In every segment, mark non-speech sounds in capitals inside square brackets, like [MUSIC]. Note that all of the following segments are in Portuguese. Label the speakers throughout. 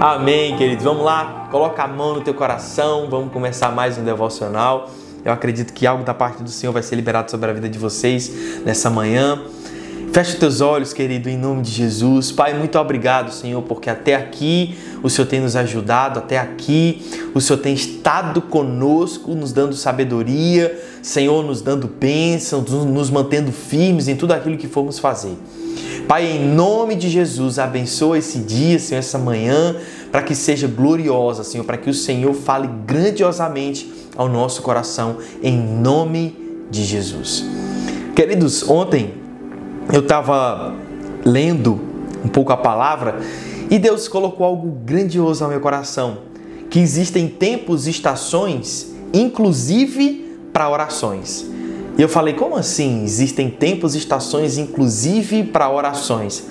Speaker 1: Amém, queridos. Vamos lá, coloca a mão no teu coração, vamos começar mais um devocional. Eu acredito que algo da parte do Senhor vai ser liberado sobre a vida de vocês nessa manhã. Feche os teus olhos, querido, em nome de Jesus. Pai, muito obrigado, Senhor, porque até aqui o Senhor tem nos ajudado, até aqui o Senhor tem estado conosco, nos dando sabedoria, Senhor, nos dando bênçãos, nos mantendo firmes em tudo aquilo que formos fazer. Pai, em nome de Jesus, abençoa esse dia, Senhor, essa manhã, para que seja gloriosa, Senhor, para que o Senhor fale grandiosamente ao nosso coração, em nome de Jesus. Queridos, ontem eu estava lendo um pouco a palavra e Deus colocou algo grandioso ao meu coração, que existem tempos e estações, inclusive para orações. E eu falei, como assim? Existem tempos e estações, inclusive para orações.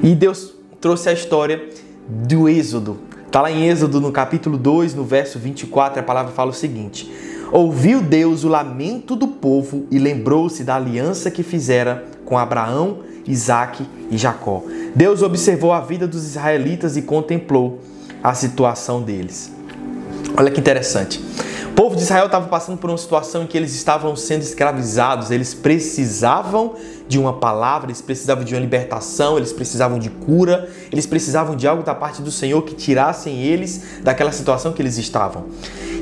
Speaker 1: E Deus trouxe a história do Êxodo. Está lá em Êxodo, no capítulo 2, no verso 24, a palavra fala o seguinte: Ouviu Deus o lamento do povo e lembrou-se da aliança que fizera com Abraão, Isaque e Jacó. Deus observou a vida dos israelitas e contemplou a situação deles. Olha que interessante. Povo de Israel estava passando por uma situação em que eles estavam sendo escravizados, eles precisavam de uma palavra, eles precisavam de uma libertação, eles precisavam de cura, eles precisavam de algo da parte do Senhor que tirassem eles daquela situação que eles estavam.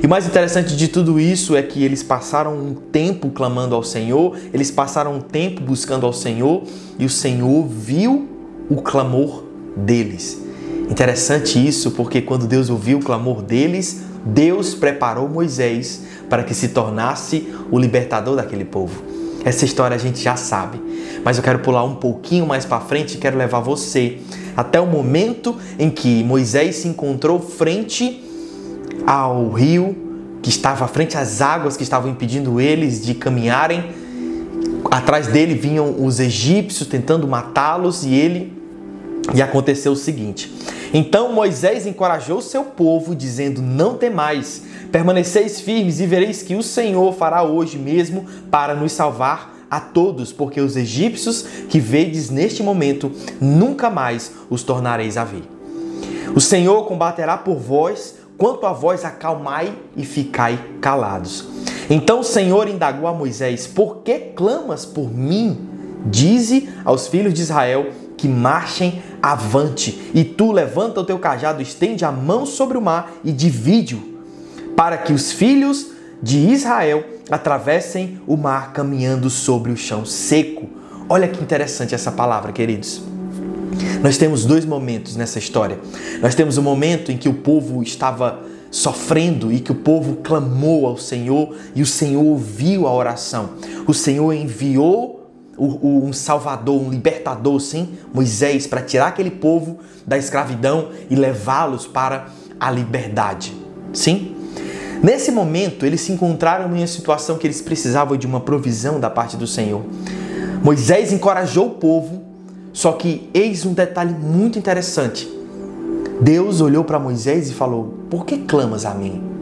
Speaker 1: E o mais interessante de tudo isso é que eles passaram um tempo clamando ao Senhor, eles passaram um tempo buscando ao Senhor e o Senhor viu o clamor deles. Interessante isso, porque quando Deus ouviu o clamor deles, Deus preparou Moisés para que se tornasse o libertador daquele povo. Essa história a gente já sabe, mas eu quero pular um pouquinho mais para frente e quero levar você até o momento em que Moisés se encontrou frente ao rio que estava frente às águas que estavam impedindo eles de caminharem. Atrás dele vinham os egípcios tentando matá-los e ele e aconteceu o seguinte: então Moisés encorajou seu povo, dizendo: Não temais, permaneceis firmes e vereis que o Senhor fará hoje mesmo para nos salvar a todos, porque os egípcios que vedes neste momento, nunca mais os tornareis a ver. O Senhor combaterá por vós, quanto a vós acalmai e ficai calados. Então o Senhor indagou a Moisés: Por que clamas por mim? Dize aos filhos de Israel que marchem avante. E tu levanta o teu cajado, estende a mão sobre o mar e divide-o, para que os filhos de Israel atravessem o mar caminhando sobre o chão seco. Olha que interessante essa palavra, queridos. Nós temos dois momentos nessa história. Nós temos o um momento em que o povo estava sofrendo e que o povo clamou ao Senhor e o Senhor ouviu a oração. O Senhor enviou um salvador, um libertador, sim, Moisés, para tirar aquele povo da escravidão e levá-los para a liberdade. Sim? Nesse momento, eles se encontraram em uma situação que eles precisavam de uma provisão da parte do Senhor. Moisés encorajou o povo, só que eis um detalhe muito interessante. Deus olhou para Moisés e falou: Por que clamas a mim?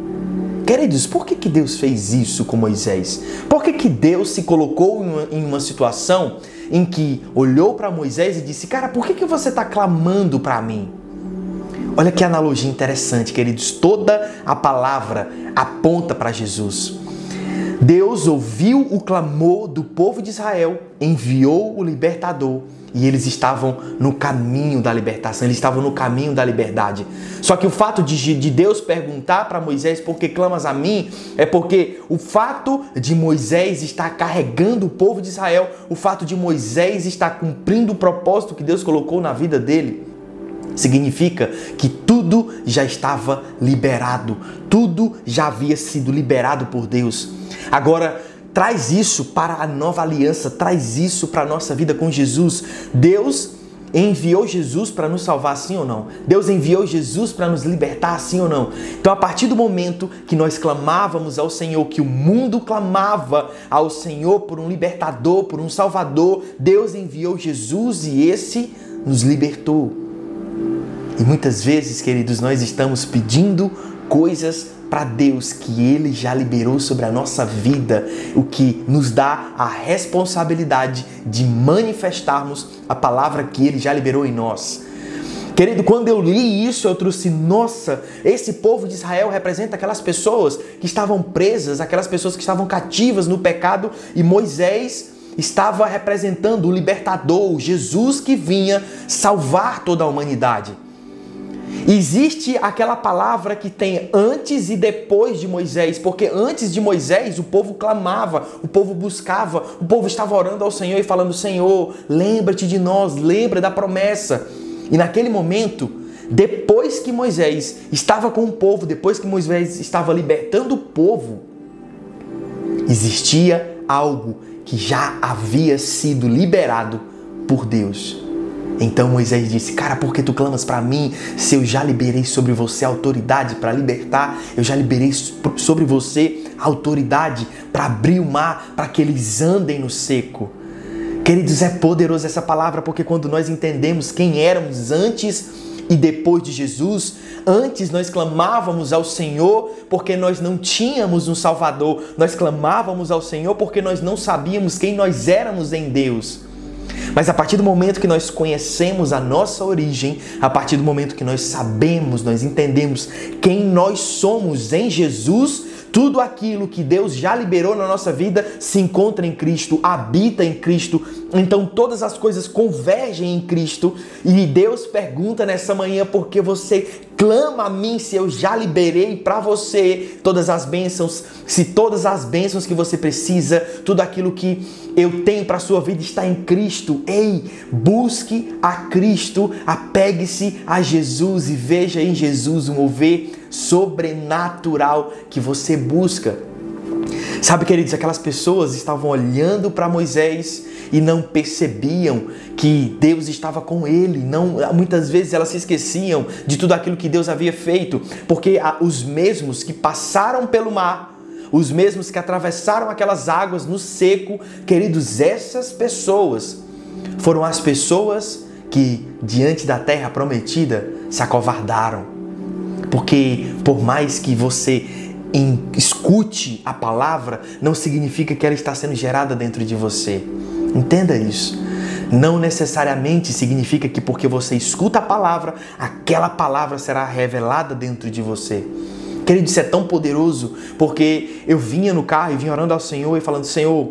Speaker 1: Queridos, por que, que Deus fez isso com Moisés? Por que, que Deus se colocou em uma, em uma situação em que olhou para Moisés e disse: Cara, por que, que você está clamando para mim? Olha que analogia interessante, queridos. Toda a palavra aponta para Jesus. Deus ouviu o clamor do povo de Israel, enviou o libertador e eles estavam no caminho da libertação, eles estavam no caminho da liberdade. Só que o fato de, de Deus perguntar para Moisés por que clamas a mim é porque o fato de Moisés estar carregando o povo de Israel, o fato de Moisés estar cumprindo o propósito que Deus colocou na vida dele, significa que tudo já estava liberado, tudo já havia sido liberado por Deus. Agora, traz isso para a nova aliança, traz isso para a nossa vida com Jesus. Deus enviou Jesus para nos salvar, sim ou não? Deus enviou Jesus para nos libertar, sim ou não? Então, a partir do momento que nós clamávamos ao Senhor, que o mundo clamava ao Senhor por um libertador, por um salvador, Deus enviou Jesus e esse nos libertou. E muitas vezes, queridos, nós estamos pedindo coisas para Deus que Ele já liberou sobre a nossa vida, o que nos dá a responsabilidade de manifestarmos a palavra que Ele já liberou em nós. Querido, quando eu li isso, eu trouxe, nossa, esse povo de Israel representa aquelas pessoas que estavam presas, aquelas pessoas que estavam cativas no pecado, e Moisés estava representando o libertador, Jesus que vinha salvar toda a humanidade. Existe aquela palavra que tem antes e depois de Moisés, porque antes de Moisés o povo clamava, o povo buscava, o povo estava orando ao Senhor e falando: Senhor, lembra-te de nós, lembra da promessa. E naquele momento, depois que Moisés estava com o povo, depois que Moisés estava libertando o povo, existia algo que já havia sido liberado por Deus. Então Moisés disse: Cara, por que tu clamas para mim se eu já liberei sobre você autoridade para libertar? Eu já liberei sobre você autoridade para abrir o mar, para que eles andem no seco. Queridos, é poderoso essa palavra porque quando nós entendemos quem éramos antes e depois de Jesus, antes nós clamávamos ao Senhor porque nós não tínhamos um Salvador, nós clamávamos ao Senhor porque nós não sabíamos quem nós éramos em Deus. Mas a partir do momento que nós conhecemos a nossa origem, a partir do momento que nós sabemos, nós entendemos quem nós somos em Jesus, tudo aquilo que Deus já liberou na nossa vida se encontra em Cristo, habita em Cristo. Então todas as coisas convergem em Cristo. E Deus pergunta nessa manhã por que você clama a mim se eu já liberei para você todas as bênçãos, se todas as bênçãos que você precisa, tudo aquilo que eu tenho para sua vida está em Cristo. Ei, busque a Cristo, apegue-se a Jesus e veja em Jesus o mover sobrenatural que você busca. Sabe, queridos, aquelas pessoas estavam olhando para Moisés e não percebiam que Deus estava com ele. Não, muitas vezes elas se esqueciam de tudo aquilo que Deus havia feito, porque os mesmos que passaram pelo mar, os mesmos que atravessaram aquelas águas no seco, queridos, essas pessoas foram as pessoas que diante da terra prometida se acovardaram porque por mais que você escute a palavra, não significa que ela está sendo gerada dentro de você. Entenda isso. Não necessariamente significa que porque você escuta a palavra, aquela palavra será revelada dentro de você. Querido, isso é tão poderoso, porque eu vinha no carro e vinha orando ao Senhor e falando: Senhor,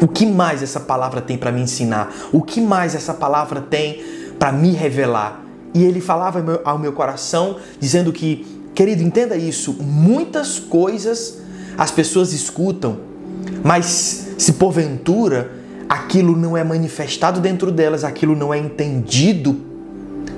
Speaker 1: o que mais essa palavra tem para me ensinar? O que mais essa palavra tem para me revelar? E ele falava ao meu coração, dizendo que, querido, entenda isso, muitas coisas as pessoas escutam, mas se porventura aquilo não é manifestado dentro delas, aquilo não é entendido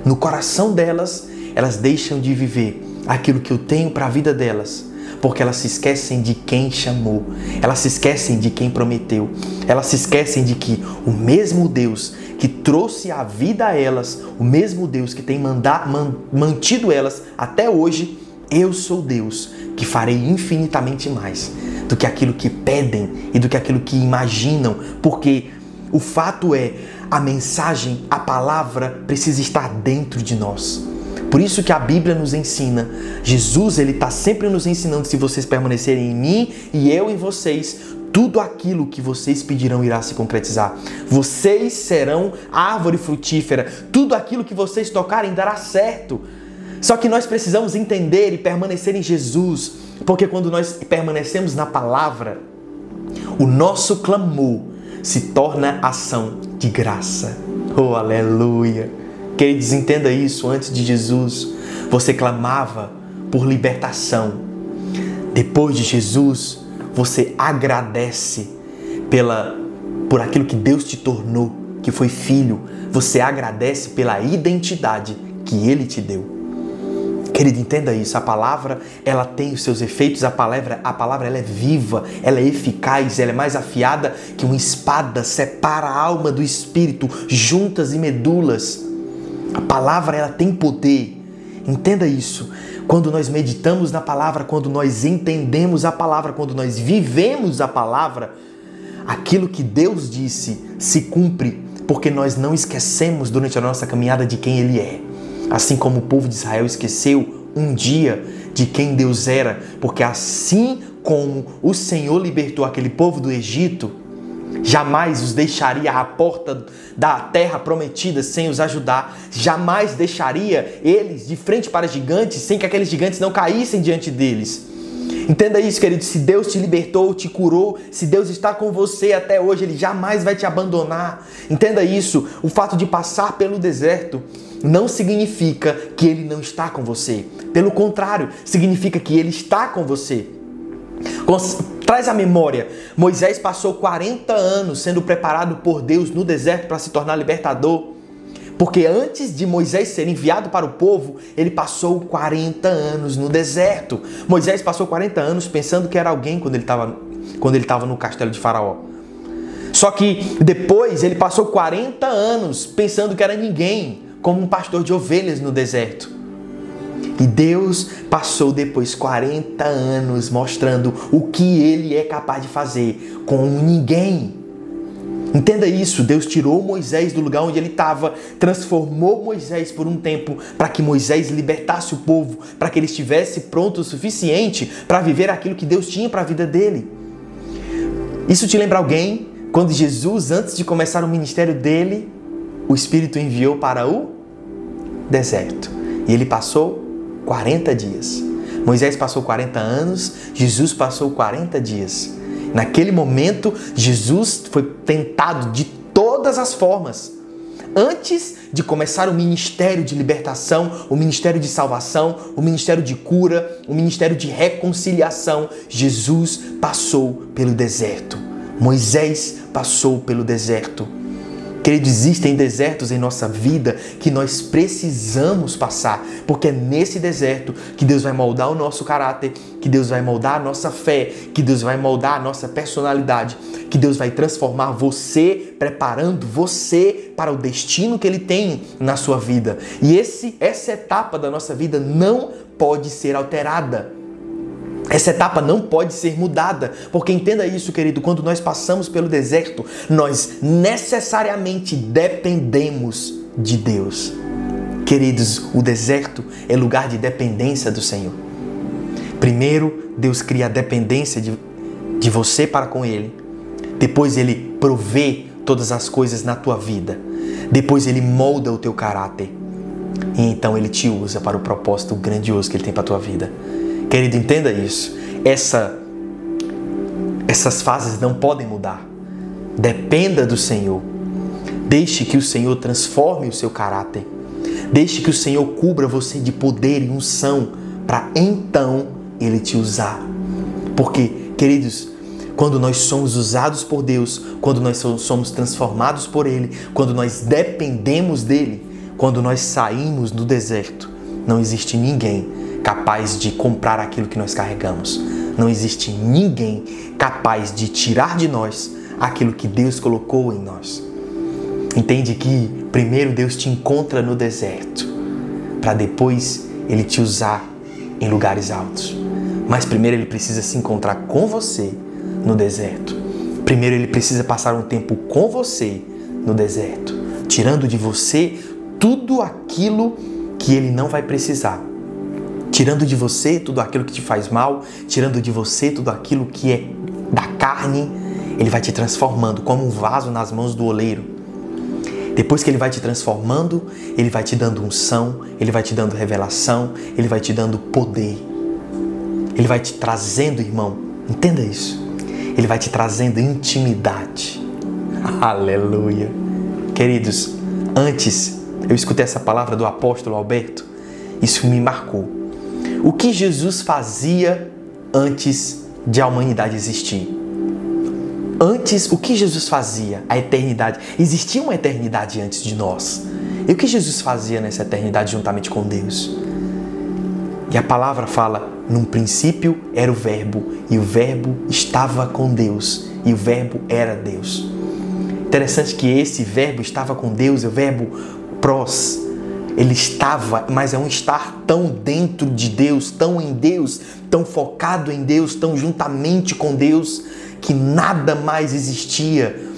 Speaker 1: no coração delas, elas deixam de viver aquilo que eu tenho para a vida delas porque elas se esquecem de quem chamou, elas se esquecem de quem prometeu, elas se esquecem de que o mesmo Deus que trouxe a vida a elas, o mesmo Deus que tem mandar, man, mantido elas até hoje, eu sou Deus que farei infinitamente mais do que aquilo que pedem e do que aquilo que imaginam, porque o fato é, a mensagem, a palavra precisa estar dentro de nós. Por isso que a Bíblia nos ensina, Jesus ele está sempre nos ensinando se vocês permanecerem em mim e eu em vocês, tudo aquilo que vocês pedirão irá se concretizar. Vocês serão árvore frutífera, tudo aquilo que vocês tocarem dará certo. Só que nós precisamos entender e permanecer em Jesus, porque quando nós permanecemos na palavra, o nosso clamor se torna ação de graça. Oh, aleluia! Queridos, entenda isso. Antes de Jesus, você clamava por libertação. Depois de Jesus, você agradece pela por aquilo que Deus te tornou, que foi filho. Você agradece pela identidade que ele te deu. Querido, entenda isso. A palavra, ela tem os seus efeitos. A palavra, a palavra ela é viva, ela é eficaz, ela é mais afiada que uma espada, separa a alma do espírito, juntas e medulas. A palavra ela tem poder. Entenda isso. Quando nós meditamos na palavra, quando nós entendemos a palavra, quando nós vivemos a palavra, aquilo que Deus disse se cumpre, porque nós não esquecemos durante a nossa caminhada de quem Ele é. Assim como o povo de Israel esqueceu um dia de quem Deus era, porque assim como o Senhor libertou aquele povo do Egito, Jamais os deixaria à porta da terra prometida sem os ajudar. Jamais deixaria eles de frente para gigantes sem que aqueles gigantes não caíssem diante deles. Entenda isso, querido. Se Deus te libertou, te curou, se Deus está com você até hoje, Ele jamais vai te abandonar. Entenda isso. O fato de passar pelo deserto não significa que Ele não está com você. Pelo contrário, significa que Ele está com você. Traz a memória. Moisés passou 40 anos sendo preparado por Deus no deserto para se tornar libertador. Porque antes de Moisés ser enviado para o povo, ele passou 40 anos no deserto. Moisés passou 40 anos pensando que era alguém quando ele estava quando ele estava no castelo de Faraó. Só que depois ele passou 40 anos pensando que era ninguém, como um pastor de ovelhas no deserto. E Deus passou depois 40 anos mostrando o que ele é capaz de fazer com ninguém. Entenda isso, Deus tirou Moisés do lugar onde ele estava, transformou Moisés por um tempo para que Moisés libertasse o povo, para que ele estivesse pronto o suficiente para viver aquilo que Deus tinha para a vida dele. Isso te lembra alguém? Quando Jesus, antes de começar o ministério dele, o Espírito enviou para o deserto. E ele passou 40 dias. Moisés passou 40 anos, Jesus passou 40 dias. Naquele momento, Jesus foi tentado de todas as formas. Antes de começar o ministério de libertação, o ministério de salvação, o ministério de cura, o ministério de reconciliação, Jesus passou pelo deserto. Moisés passou pelo deserto. Querido, existem desertos em nossa vida que nós precisamos passar, porque é nesse deserto que Deus vai moldar o nosso caráter, que Deus vai moldar a nossa fé, que Deus vai moldar a nossa personalidade, que Deus vai transformar você, preparando você para o destino que Ele tem na sua vida. E esse, essa etapa da nossa vida não pode ser alterada. Essa etapa não pode ser mudada, porque entenda isso, querido, quando nós passamos pelo deserto, nós necessariamente dependemos de Deus. Queridos, o deserto é lugar de dependência do Senhor. Primeiro, Deus cria a dependência de, de você para com Ele. Depois, Ele provê todas as coisas na tua vida. Depois, Ele molda o teu caráter. E então, Ele te usa para o propósito grandioso que Ele tem para a tua vida. Querido, entenda isso. Essa, essas fases não podem mudar. Dependa do Senhor. Deixe que o Senhor transforme o seu caráter. Deixe que o Senhor cubra você de poder e unção para então ele te usar. Porque, queridos, quando nós somos usados por Deus, quando nós somos transformados por Ele, quando nós dependemos dele, quando nós saímos do deserto, não existe ninguém capaz de comprar aquilo que nós carregamos. Não existe ninguém capaz de tirar de nós aquilo que Deus colocou em nós. Entende que primeiro Deus te encontra no deserto, para depois ele te usar em lugares altos. Mas primeiro ele precisa se encontrar com você no deserto. Primeiro ele precisa passar um tempo com você no deserto, tirando de você tudo aquilo que ele não vai precisar tirando de você tudo aquilo que te faz mal, tirando de você tudo aquilo que é da carne, ele vai te transformando como um vaso nas mãos do oleiro. Depois que ele vai te transformando, ele vai te dando unção, ele vai te dando revelação, ele vai te dando poder. Ele vai te trazendo, irmão, entenda isso. Ele vai te trazendo intimidade. [LAUGHS] Aleluia. Queridos, antes eu escutei essa palavra do apóstolo Alberto, isso me marcou. O que Jesus fazia antes de a humanidade existir? Antes, o que Jesus fazia? A eternidade. Existia uma eternidade antes de nós. E o que Jesus fazia nessa eternidade juntamente com Deus? E a palavra fala: num princípio era o Verbo, e o Verbo estava com Deus, e o Verbo era Deus. Interessante que esse Verbo estava com Deus, o Verbo pros, ele estava, mas é um estar tão dentro de Deus, tão em Deus, tão focado em Deus, tão juntamente com Deus, que nada mais existia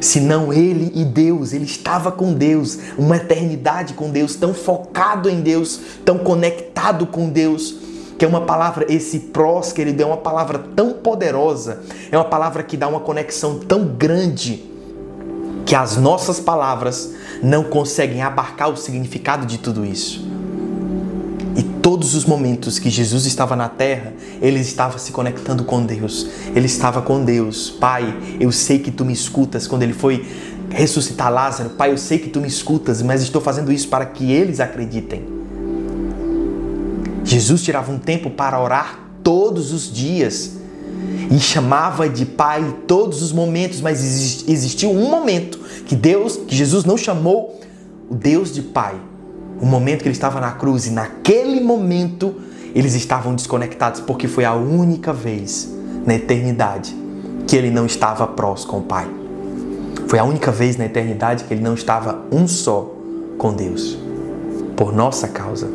Speaker 1: senão ele e Deus. Ele estava com Deus, uma eternidade com Deus, tão focado em Deus, tão conectado com Deus, que é uma palavra, esse prós, querido, é uma palavra tão poderosa, é uma palavra que dá uma conexão tão grande que as nossas palavras não conseguem abarcar o significado de tudo isso. E todos os momentos que Jesus estava na terra, ele estava se conectando com Deus. Ele estava com Deus. Pai, eu sei que tu me escutas. Quando ele foi ressuscitar Lázaro, Pai, eu sei que tu me escutas, mas estou fazendo isso para que eles acreditem. Jesus tirava um tempo para orar todos os dias e chamava de Pai todos os momentos, mas existiu um momento que Deus, que Jesus não chamou o Deus de Pai. O momento que ele estava na cruz e naquele momento eles estavam desconectados porque foi a única vez na eternidade que ele não estava prós com o Pai. Foi a única vez na eternidade que ele não estava um só com Deus, por nossa causa.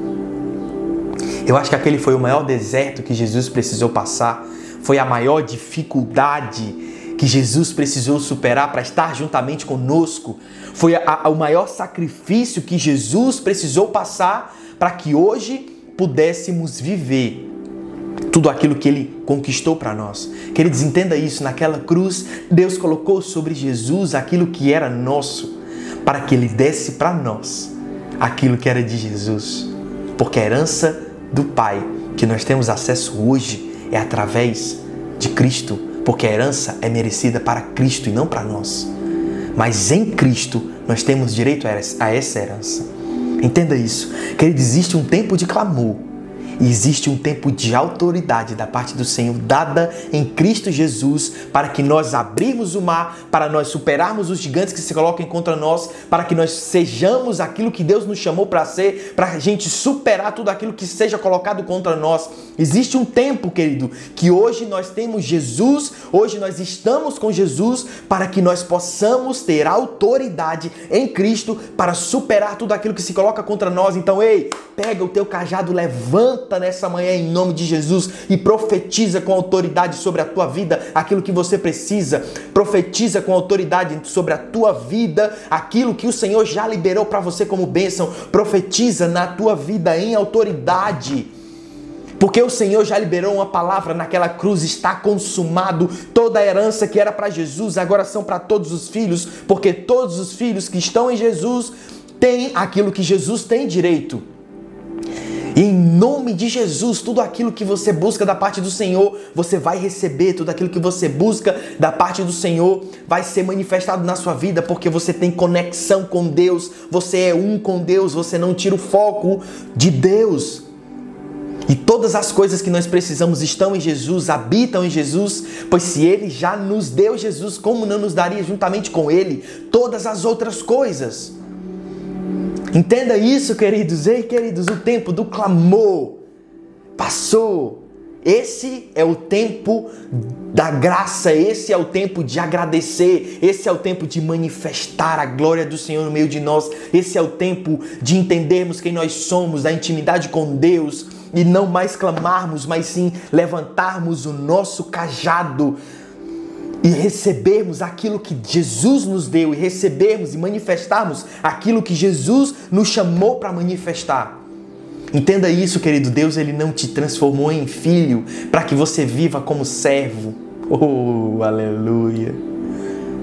Speaker 1: Eu acho que aquele foi o maior deserto que Jesus precisou passar, foi a maior dificuldade que Jesus precisou superar para estar juntamente conosco, foi a, a, o maior sacrifício que Jesus precisou passar para que hoje pudéssemos viver tudo aquilo que ele conquistou para nós. Queridos, entenda isso, naquela cruz, Deus colocou sobre Jesus aquilo que era nosso, para que ele desse para nós aquilo que era de Jesus. Porque a herança do Pai que nós temos acesso hoje é através de Cristo, porque a herança é merecida para Cristo e não para nós. Mas em Cristo nós temos direito a essa herança. Entenda isso. Querido, existe um tempo de clamor existe um tempo de autoridade da parte do Senhor dada em Cristo Jesus para que nós abrirmos o mar, para nós superarmos os gigantes que se colocam contra nós, para que nós sejamos aquilo que Deus nos chamou para ser, para a gente superar tudo aquilo que seja colocado contra nós. Existe um tempo, querido, que hoje nós temos Jesus, hoje nós estamos com Jesus para que nós possamos ter autoridade em Cristo para superar tudo aquilo que se coloca contra nós. Então, ei, pega o teu cajado, levanta levanta nessa manhã em nome de Jesus e profetiza com autoridade sobre a tua vida aquilo que você precisa. Profetiza com autoridade sobre a tua vida aquilo que o Senhor já liberou para você como bênção. Profetiza na tua vida em autoridade. Porque o Senhor já liberou uma palavra naquela cruz, está consumado. Toda a herança que era para Jesus agora são para todos os filhos, porque todos os filhos que estão em Jesus têm aquilo que Jesus tem direito. E em nome de Jesus, tudo aquilo que você busca da parte do Senhor, você vai receber. Tudo aquilo que você busca da parte do Senhor vai ser manifestado na sua vida, porque você tem conexão com Deus, você é um com Deus, você não tira o foco de Deus. E todas as coisas que nós precisamos estão em Jesus, habitam em Jesus, pois se Ele já nos deu Jesus, como não nos daria juntamente com Ele todas as outras coisas? Entenda isso, queridos. Ei, queridos, o tempo do clamor passou. Esse é o tempo da graça, esse é o tempo de agradecer, esse é o tempo de manifestar a glória do Senhor no meio de nós, esse é o tempo de entendermos quem nós somos, da intimidade com Deus e não mais clamarmos, mas sim levantarmos o nosso cajado e recebermos aquilo que Jesus nos deu e recebermos e manifestarmos aquilo que Jesus nos chamou para manifestar. Entenda isso, querido. Deus ele não te transformou em filho para que você viva como servo. Oh, aleluia.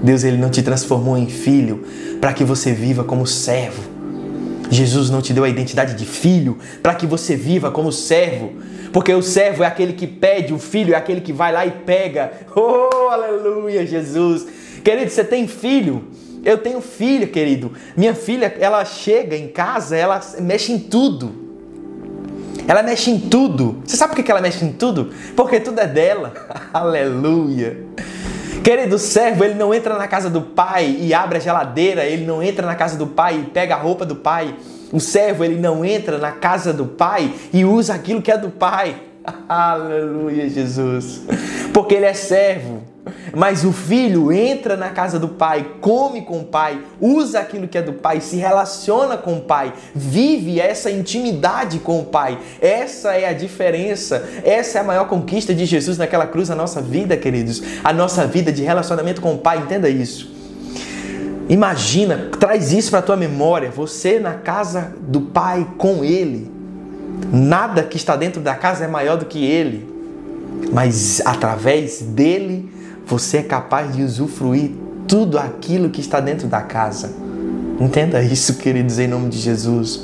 Speaker 1: Deus ele não te transformou em filho para que você viva como servo. Jesus não te deu a identidade de filho para que você viva como servo. Porque o servo é aquele que pede, o filho é aquele que vai lá e pega. [LAUGHS] Oh, aleluia, Jesus. Querido, você tem filho? Eu tenho filho, querido. Minha filha, ela chega em casa, ela mexe em tudo. Ela mexe em tudo. Você sabe por que ela mexe em tudo? Porque tudo é dela. [LAUGHS] Aleluia. Querido, servo, ele não entra na casa do pai e abre a geladeira, ele não entra na casa do pai e pega a roupa do pai. O servo, ele não entra na casa do pai e usa aquilo que é do pai. [LAUGHS] Aleluia, Jesus. Porque ele é servo. Mas o filho entra na casa do pai, come com o pai, usa aquilo que é do pai, se relaciona com o pai, vive essa intimidade com o pai. Essa é a diferença, essa é a maior conquista de Jesus naquela cruz na nossa vida, queridos. A nossa vida de relacionamento com o pai, entenda isso. Imagina, traz isso para a tua memória, você na casa do pai com ele. Nada que está dentro da casa é maior do que ele. Mas através dele, você é capaz de usufruir tudo aquilo que está dentro da casa. Entenda isso, queridos, em nome de Jesus.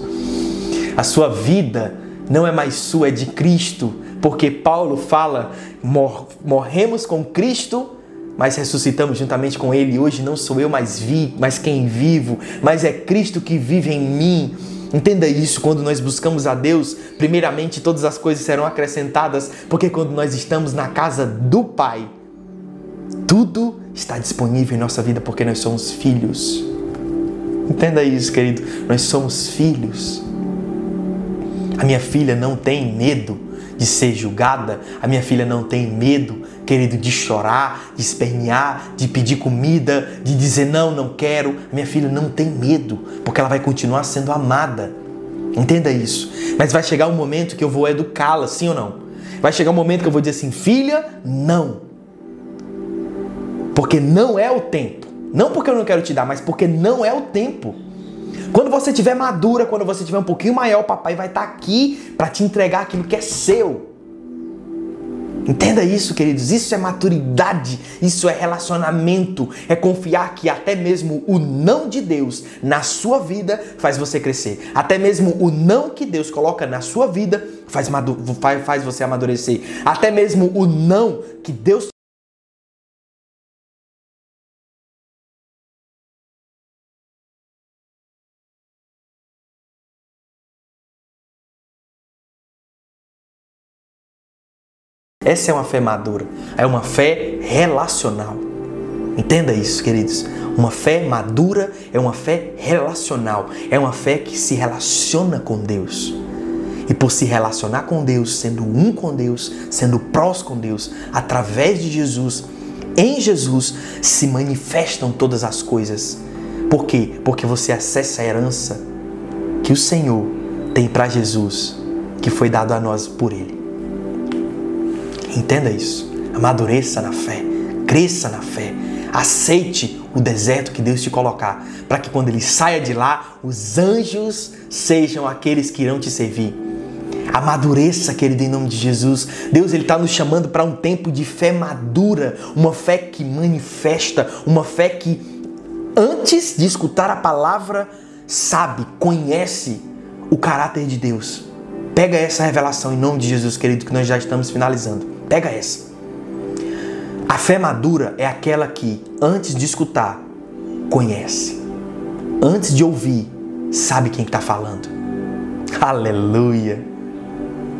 Speaker 1: A sua vida não é mais sua, é de Cristo, porque Paulo fala: mor morremos com Cristo, mas ressuscitamos juntamente com Ele. Hoje não sou eu mais vi, mas quem vivo, mas é Cristo que vive em mim. Entenda isso, quando nós buscamos a Deus, primeiramente todas as coisas serão acrescentadas, porque quando nós estamos na casa do Pai, tudo está disponível em nossa vida porque nós somos filhos. Entenda isso, querido. Nós somos filhos. A minha filha não tem medo de ser julgada. A minha filha não tem medo, querido, de chorar, de espernear, de pedir comida, de dizer não, não quero. Minha filha não tem medo, porque ela vai continuar sendo amada. Entenda isso. Mas vai chegar um momento que eu vou educá-la, sim ou não? Vai chegar um momento que eu vou dizer assim: filha, não. Porque não é o tempo. Não porque eu não quero te dar, mas porque não é o tempo. Quando você tiver madura, quando você tiver um pouquinho maior, o papai vai estar tá aqui para te entregar aquilo que é seu. Entenda isso, queridos. Isso é maturidade, isso é relacionamento, é confiar que até mesmo o não de Deus na sua vida faz você crescer. Até mesmo o não que Deus coloca na sua vida faz, faz você amadurecer. Até mesmo o não que Deus Essa é uma fé madura, é uma fé relacional. Entenda isso, queridos. Uma fé madura é uma fé relacional, é uma fé que se relaciona com Deus. E por se relacionar com Deus, sendo um com Deus, sendo prós com Deus, através de Jesus, em Jesus se manifestam todas as coisas. Por quê? Porque você acessa a herança que o Senhor tem para Jesus, que foi dado a nós por Ele. Entenda isso. Amadureça na fé, cresça na fé, aceite o deserto que Deus te colocar, para que quando ele saia de lá, os anjos sejam aqueles que irão te servir. Amadureça, querido, em nome de Jesus. Deus ele está nos chamando para um tempo de fé madura, uma fé que manifesta, uma fé que antes de escutar a palavra sabe, conhece o caráter de Deus. Pega essa revelação em nome de Jesus, querido, que nós já estamos finalizando. Pega essa. A fé madura é aquela que, antes de escutar, conhece. Antes de ouvir, sabe quem está falando. [LAUGHS] Aleluia!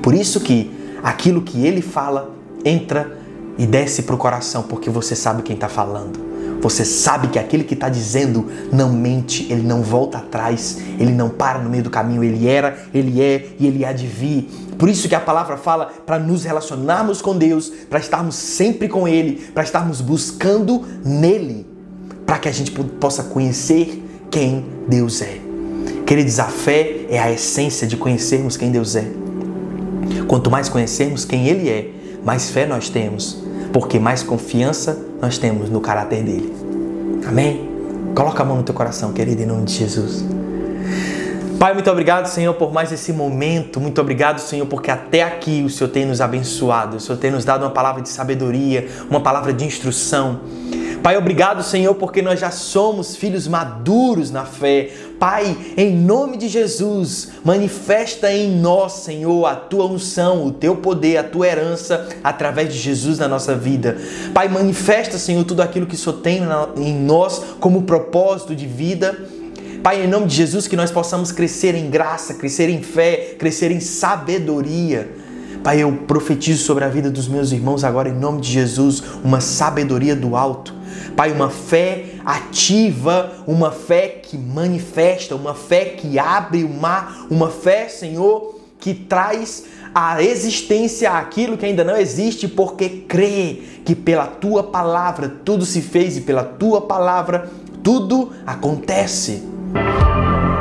Speaker 1: Por isso que aquilo que ele fala entra e desce para o coração, porque você sabe quem está falando. Você sabe que aquele que está dizendo não mente, ele não volta atrás, ele não para no meio do caminho, ele era, ele é e ele há de vir. Por isso que a palavra fala para nos relacionarmos com Deus, para estarmos sempre com Ele, para estarmos buscando nele, para que a gente possa conhecer quem Deus é. Queridos, a fé é a essência de conhecermos quem Deus é. Quanto mais conhecermos quem Ele é, mais fé nós temos, porque mais confiança nós temos no caráter dele. Amém? Coloca a mão no teu coração, querido, em nome de Jesus. Pai, muito obrigado, Senhor, por mais esse momento. Muito obrigado, Senhor, porque até aqui o Senhor tem nos abençoado. O Senhor tem nos dado uma palavra de sabedoria, uma palavra de instrução. Pai, obrigado, Senhor, porque nós já somos filhos maduros na fé. Pai, em nome de Jesus, manifesta em nós, Senhor, a tua unção, o teu poder, a tua herança através de Jesus na nossa vida. Pai, manifesta, Senhor, tudo aquilo que o Senhor tem em nós como propósito de vida. Pai, em nome de Jesus, que nós possamos crescer em graça, crescer em fé, crescer em sabedoria. Pai, eu profetizo sobre a vida dos meus irmãos agora, em nome de Jesus, uma sabedoria do alto Pai, uma fé ativa, uma fé que manifesta, uma fé que abre o mar, uma fé, Senhor, que traz a existência aquilo que ainda não existe, porque crê que pela tua palavra tudo se fez e pela tua palavra tudo acontece. Bye.